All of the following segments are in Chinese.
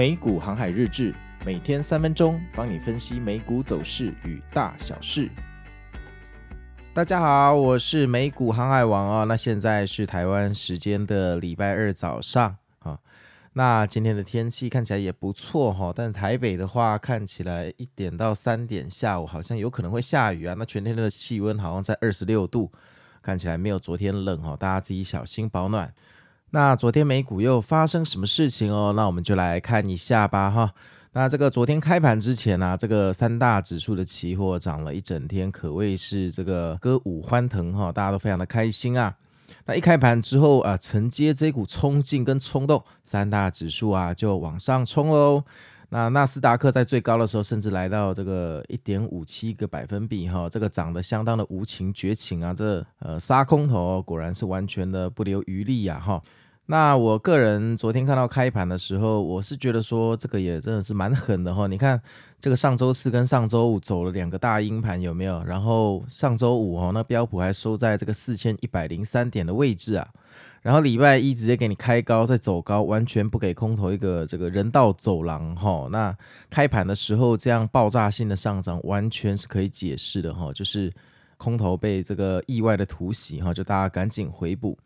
美股航海日志，每天三分钟，帮你分析美股走势与大小事。大家好，我是美股航海王啊。那现在是台湾时间的礼拜二早上啊。那今天的天气看起来也不错哈，但台北的话看起来一点到三点下午好像有可能会下雨啊。那全天的气温好像在二十六度，看起来没有昨天冷哈，大家自己小心保暖。那昨天美股又发生什么事情哦？那我们就来看一下吧哈。那这个昨天开盘之前呢、这个三大指数的期货涨了一整天，可谓是这个歌舞欢腾哈，大家都非常的开心啊。那一开盘之后啊，承接这股冲劲跟冲动，三大指数啊就往上冲喽。那纳斯达克在最高的时候，甚至来到这个一点五七个百分比哈，这个涨得相当的无情绝情啊，这呃杀空头果然是完全的不留余力呀哈。那我个人昨天看到开盘的时候，我是觉得说这个也真的是蛮狠的哈。你看这个上周四跟上周五走了两个大阴盘有没有？然后上周五哈，那标普还收在这个四千一百零三点的位置啊。然后礼拜一直接给你开高再走高，完全不给空头一个这个人道走廊哈。那开盘的时候这样爆炸性的上涨，完全是可以解释的哈，就是空头被这个意外的突袭哈，就大家赶紧回补。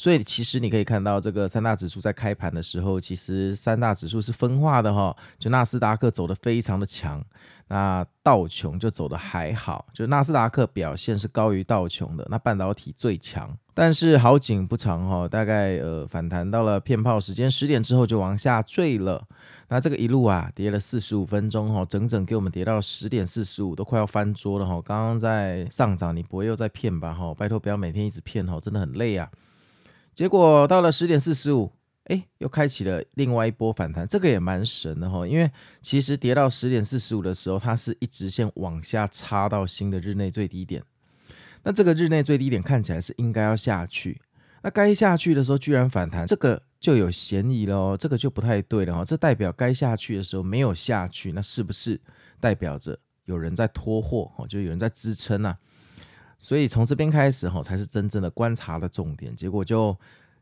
所以其实你可以看到，这个三大指数在开盘的时候，其实三大指数是分化的哈。就纳斯达克走得非常的强，那道琼就走得还好。就纳斯达克表现是高于道琼的，那半导体最强。但是好景不长哈，大概呃反弹到了骗炮时间十点之后就往下坠了。那这个一路啊跌了四十五分钟哈，整整给我们跌到十点四十五，都快要翻桌了哈。刚刚在上涨，你不会又在骗吧哈？拜托不要每天一直骗哈，真的很累啊。结果到了十点四十五，哎，又开启了另外一波反弹，这个也蛮神的哈。因为其实跌到十点四十五的时候，它是一直线往下插到新的日内最低点。那这个日内最低点看起来是应该要下去，那该下去的时候居然反弹，这个就有嫌疑了哦，这个就不太对了哈。这代表该下去的时候没有下去，那是不是代表着有人在拖货哦？就有人在支撑啊？所以从这边开始哈，才是真正的观察的重点。结果就，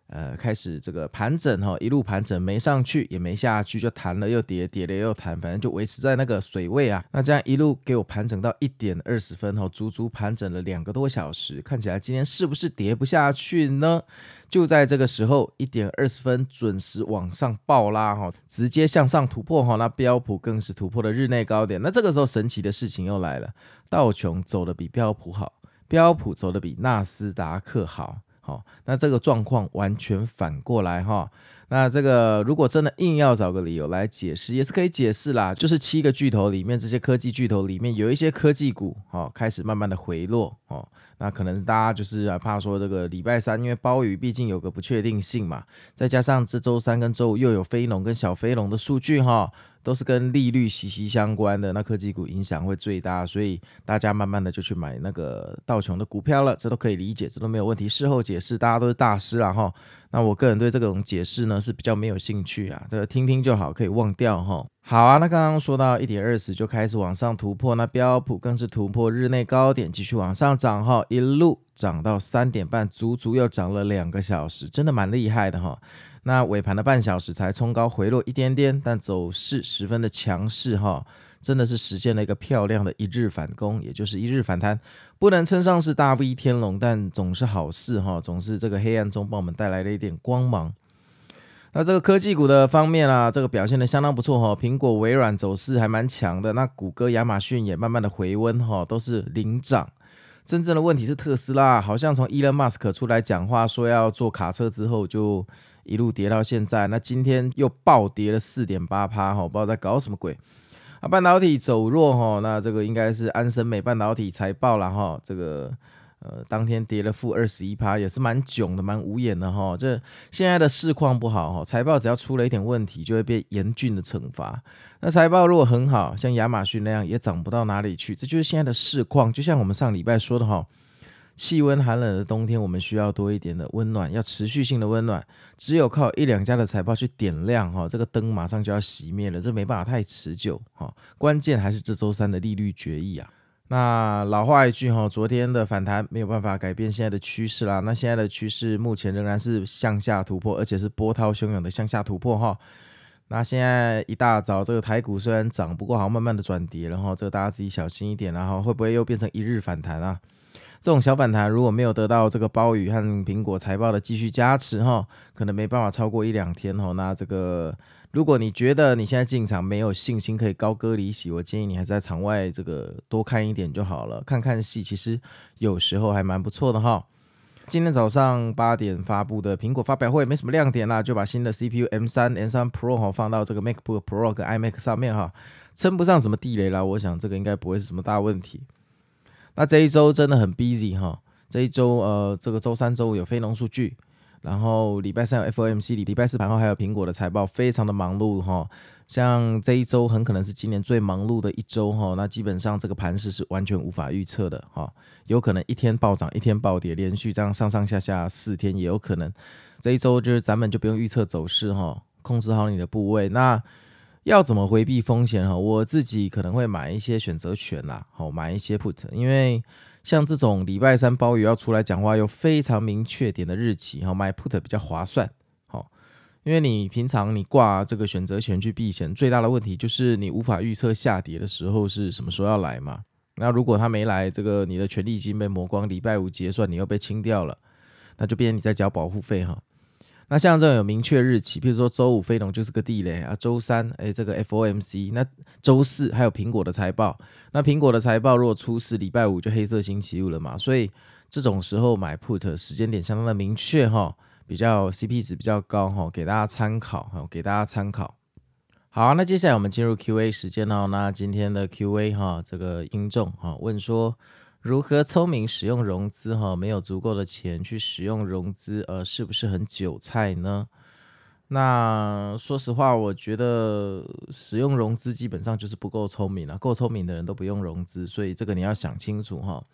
呃，开始这个盘整哈，一路盘整没上去也没下去，就弹了又跌，跌了又弹，反正就维持在那个水位啊。那这样一路给我盘整到一点二十分哈，足足盘整了两个多小时。看起来今天是不是跌不下去呢？就在这个时候，一点二十分准时往上暴拉哈，直接向上突破哈。那标普更是突破了日内高点。那这个时候神奇的事情又来了，道琼走的比标普好。标普走的比纳斯达克好，好，那这个状况完全反过来哈。那这个如果真的硬要找个理由来解释，也是可以解释啦。就是七个巨头里面，这些科技巨头里面有一些科技股，哦，开始慢慢的回落，哦，那可能大家就是怕说这个礼拜三，因为鲍鱼毕竟有个不确定性嘛，再加上这周三跟周五又有非农跟小非农的数据哈。都是跟利率息息相关的，那科技股影响会最大，所以大家慢慢的就去买那个道琼的股票了，这都可以理解，这都没有问题。事后解释，大家都是大师了哈。那我个人对这种解释呢是比较没有兴趣啊，这个听听就好，可以忘掉哈。好啊，那刚刚说到一点二十就开始往上突破，那标普更是突破日内高点，继续往上涨哈，一路涨到三点半，足足又涨了两个小时，真的蛮厉害的哈。那尾盘的半小时才冲高回落一点点，但走势十分的强势哈，真的是实现了一个漂亮的一日反攻，也就是一日反弹，不能称上是大 V 天龙，但总是好事哈，总是这个黑暗中帮我们带来了一点光芒。那这个科技股的方面啊，这个表现的相当不错哈，苹果、微软走势还蛮强的，那谷歌、亚马逊也慢慢的回温哈，都是领涨。真正的问题是特斯拉，好像从伊隆马斯克出来讲话说要做卡车之后就。一路跌到现在，那今天又暴跌了四点八趴哈，不知道在搞什么鬼啊！半导体走弱哈，那这个应该是安森美半导体财报了哈，这个呃当天跌了负二十一趴，也是蛮囧的，蛮无言的哈。这现在的市况不好哈，财报只要出了一点问题，就会被严峻的惩罚。那财报如果很好，像亚马逊那样，也涨不到哪里去。这就是现在的市况，就像我们上礼拜说的哈。气温寒冷的冬天，我们需要多一点的温暖，要持续性的温暖。只有靠一两家的财报去点亮哈，这个灯马上就要熄灭了，这没办法太持久哈。关键还是这周三的利率决议啊。那老话一句哈，昨天的反弹没有办法改变现在的趋势啦。那现在的趋势目前仍然是向下突破，而且是波涛汹涌的向下突破哈。那现在一大早，这个台股虽然涨，不过好像慢慢的转跌，然后这个大家自己小心一点，然后会不会又变成一日反弹啊？这种小反弹如果没有得到这个暴雨和苹果财报的继续加持哈，可能没办法超过一两天哈。那这个如果你觉得你现在进场没有信心可以高歌离席，我建议你还是在场外这个多看一点就好了，看看戏，其实有时候还蛮不错的哈。今天早上八点发布的苹果发表会没什么亮点啦，就把新的 CPU M3 M3 Pro 哈放到这个 MacBook Pro 跟 iMac 上面哈，称不上什么地雷啦，我想这个应该不会是什么大问题。那这一周真的很 busy 哈，这一周呃这个周三周五有非农数据，然后礼拜三有 FOMC，礼拜四盘后还有苹果的财报，非常的忙碌哈。像这一周很可能是今年最忙碌的一周哈，那基本上这个盘势是完全无法预测的哈，有可能一天暴涨一天暴跌，连续这样上上下下四天也有可能。这一周就是咱们就不用预测走势哈，控制好你的部位。那要怎么回避风险哈？我自己可能会买一些选择权啦，好买一些 put，因为像这种礼拜三鲍宇要出来讲话，有非常明确点的日期哈，买 put 比较划算。好因为你平常你挂这个选择权去避险，最大的问题就是你无法预测下跌的时候是什么时候要来嘛。那如果他没来，这个你的权利已经被磨光，礼拜五结算你又被清掉了，那就变成你在交保护费哈。那像这种有明确日期，比如说周五非农就是个地雷啊，周三哎这个 FOMC，那周四还有苹果的财报，那苹果的财报如果出事，礼拜五就黑色星期五了嘛。所以这种时候买 put 时间点相当的明确哈。比较 CP 值比较高哈，给大家参考哈，给大家参考。好，那接下来我们进入 QA 时间哦。那今天的 QA 哈，这个听众哈问说，如何聪明使用融资哈？没有足够的钱去使用融资，呃，是不是很韭菜呢？那说实话，我觉得使用融资基本上就是不够聪明了。够聪明的人都不用融资，所以这个你要想清楚哈。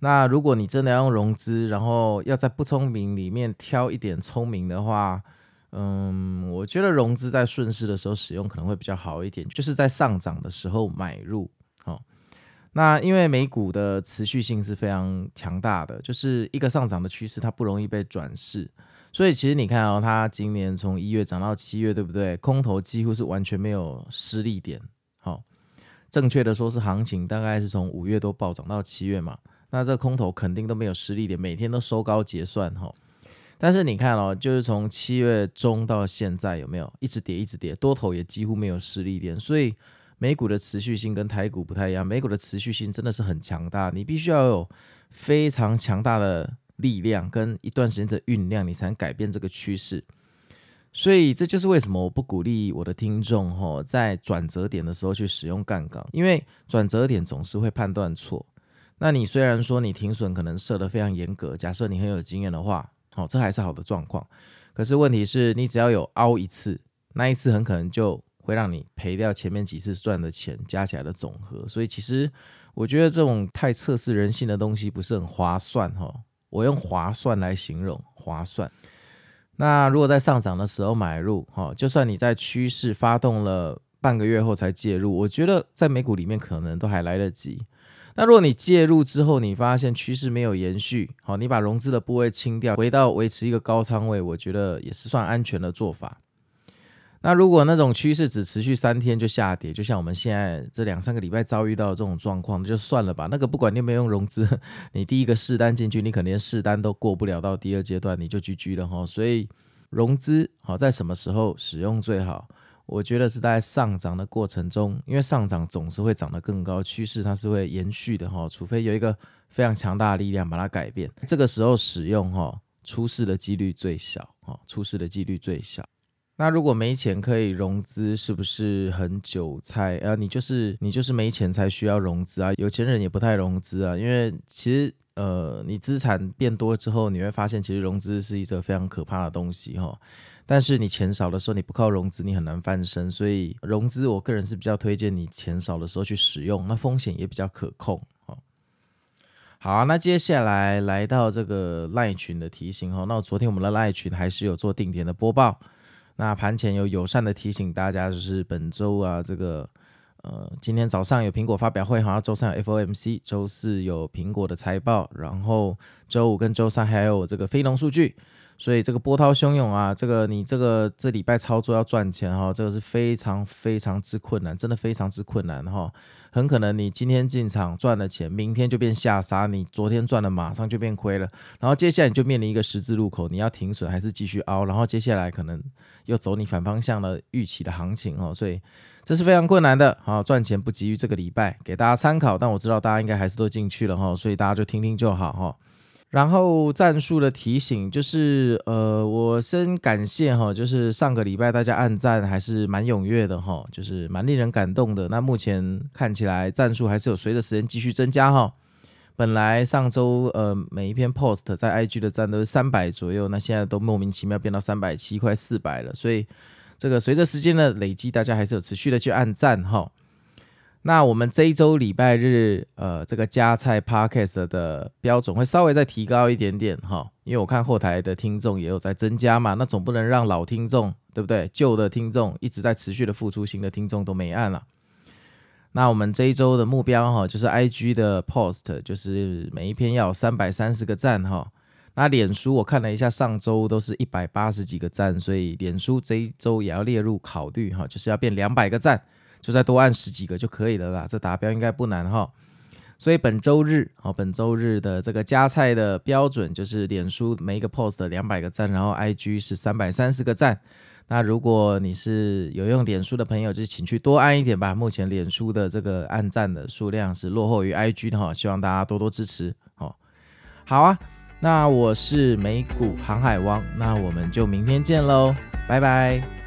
那如果你真的要用融资，然后要在不聪明里面挑一点聪明的话，嗯，我觉得融资在顺势的时候使用可能会比较好一点，就是在上涨的时候买入。那因为美股的持续性是非常强大的，就是一个上涨的趋势，它不容易被转势。所以其实你看哦，它今年从一月涨到七月，对不对？空头几乎是完全没有失利点。好，正确的说是行情大概是从五月都暴涨到七月嘛。那这空头肯定都没有失利点，每天都收高结算哈。但是你看哦，就是从七月中到现在有没有一直跌一直跌，多头也几乎没有失利点，所以美股的持续性跟台股不太一样，美股的持续性真的是很强大，你必须要有非常强大的力量跟一段时间的酝酿，你才能改变这个趋势。所以这就是为什么我不鼓励我的听众哈，在转折点的时候去使用杠杆，因为转折点总是会判断错。那你虽然说你停损可能设得非常严格，假设你很有经验的话，好，这还是好的状况。可是问题是你只要有凹一次，那一次很可能就会让你赔掉前面几次赚的钱加起来的总和。所以其实我觉得这种太测试人性的东西不是很划算哈。我用划算来形容，划算。那如果在上涨的时候买入，哈，就算你在趋势发动了半个月后才介入，我觉得在美股里面可能都还来得及。那如果你介入之后，你发现趋势没有延续，好，你把融资的部位清掉，回到维持一个高仓位，我觉得也是算安全的做法。那如果那种趋势只持续三天就下跌，就像我们现在这两三个礼拜遭遇到这种状况，就算了吧。那个不管你有没有用融资，你第一个试单进去，你可能连试单都过不了，到第二阶段你就 GG 了哈。所以融资好在什么时候使用最好？我觉得是在上涨的过程中，因为上涨总是会涨得更高，趋势它是会延续的哈，除非有一个非常强大的力量把它改变，这个时候使用哈，出事的几率最小哈，出事的几率最小。那如果没钱可以融资，是不是很韭菜啊？你就是你就是没钱才需要融资啊，有钱人也不太融资啊，因为其实呃，你资产变多之后，你会发现其实融资是一个非常可怕的东西哈。但是你钱少的时候，你不靠融资，你很难翻身。所以融资，我个人是比较推荐你钱少的时候去使用，那风险也比较可控哈。好，那接下来来到这个赖群的提醒哈。那昨天我们的赖群还是有做定点的播报。那盘前有友善的提醒大家，就是本周啊，这个呃，今天早上有苹果发表会，好像周三有 FOMC，周四有苹果的财报，然后周五跟周三还有这个非农数据。所以这个波涛汹涌啊，这个你这个这礼拜操作要赚钱哈，这个是非常非常之困难，真的非常之困难哈。很可能你今天进场赚了钱，明天就变下杀，你昨天赚了马上就变亏了，然后接下来你就面临一个十字路口，你要停损还是继续凹，然后接下来可能又走你反方向的预期的行情哦，所以这是非常困难的。好，赚钱不急于这个礼拜，给大家参考，但我知道大家应该还是都进去了哈，所以大家就听听就好哈。然后战术的提醒就是，呃，我先感谢哈，就是上个礼拜大家按赞还是蛮踊跃的哈，就是蛮令人感动的。那目前看起来赞数还是有随着时间继续增加哈。本来上周呃每一篇 post 在 IG 的赞都是三百左右，那现在都莫名其妙变到三百七快四百了，所以这个随着时间的累积，大家还是有持续的去按赞哈。那我们这一周礼拜日，呃，这个加菜 Podcast 的标准会稍微再提高一点点哈，因为我看后台的听众也有在增加嘛，那总不能让老听众对不对？旧的听众一直在持续的付出，新的听众都没按了。那我们这一周的目标哈，就是 IG 的 Post，就是每一篇要有三百三十个赞哈。那脸书我看了一下，上周都是一百八十几个赞，所以脸书这一周也要列入考虑哈，就是要变两百个赞。就再多按十几个就可以了啦，这达标应该不难哈。所以本周日，哦，本周日的这个加菜的标准就是脸书每一个 post 两百个赞，然后 IG 是三百三十个赞。那如果你是有用脸书的朋友，就请去多按一点吧。目前脸书的这个按赞的数量是落后于 IG 的哈，希望大家多多支持哦。好啊，那我是美股航海王，那我们就明天见喽，拜拜。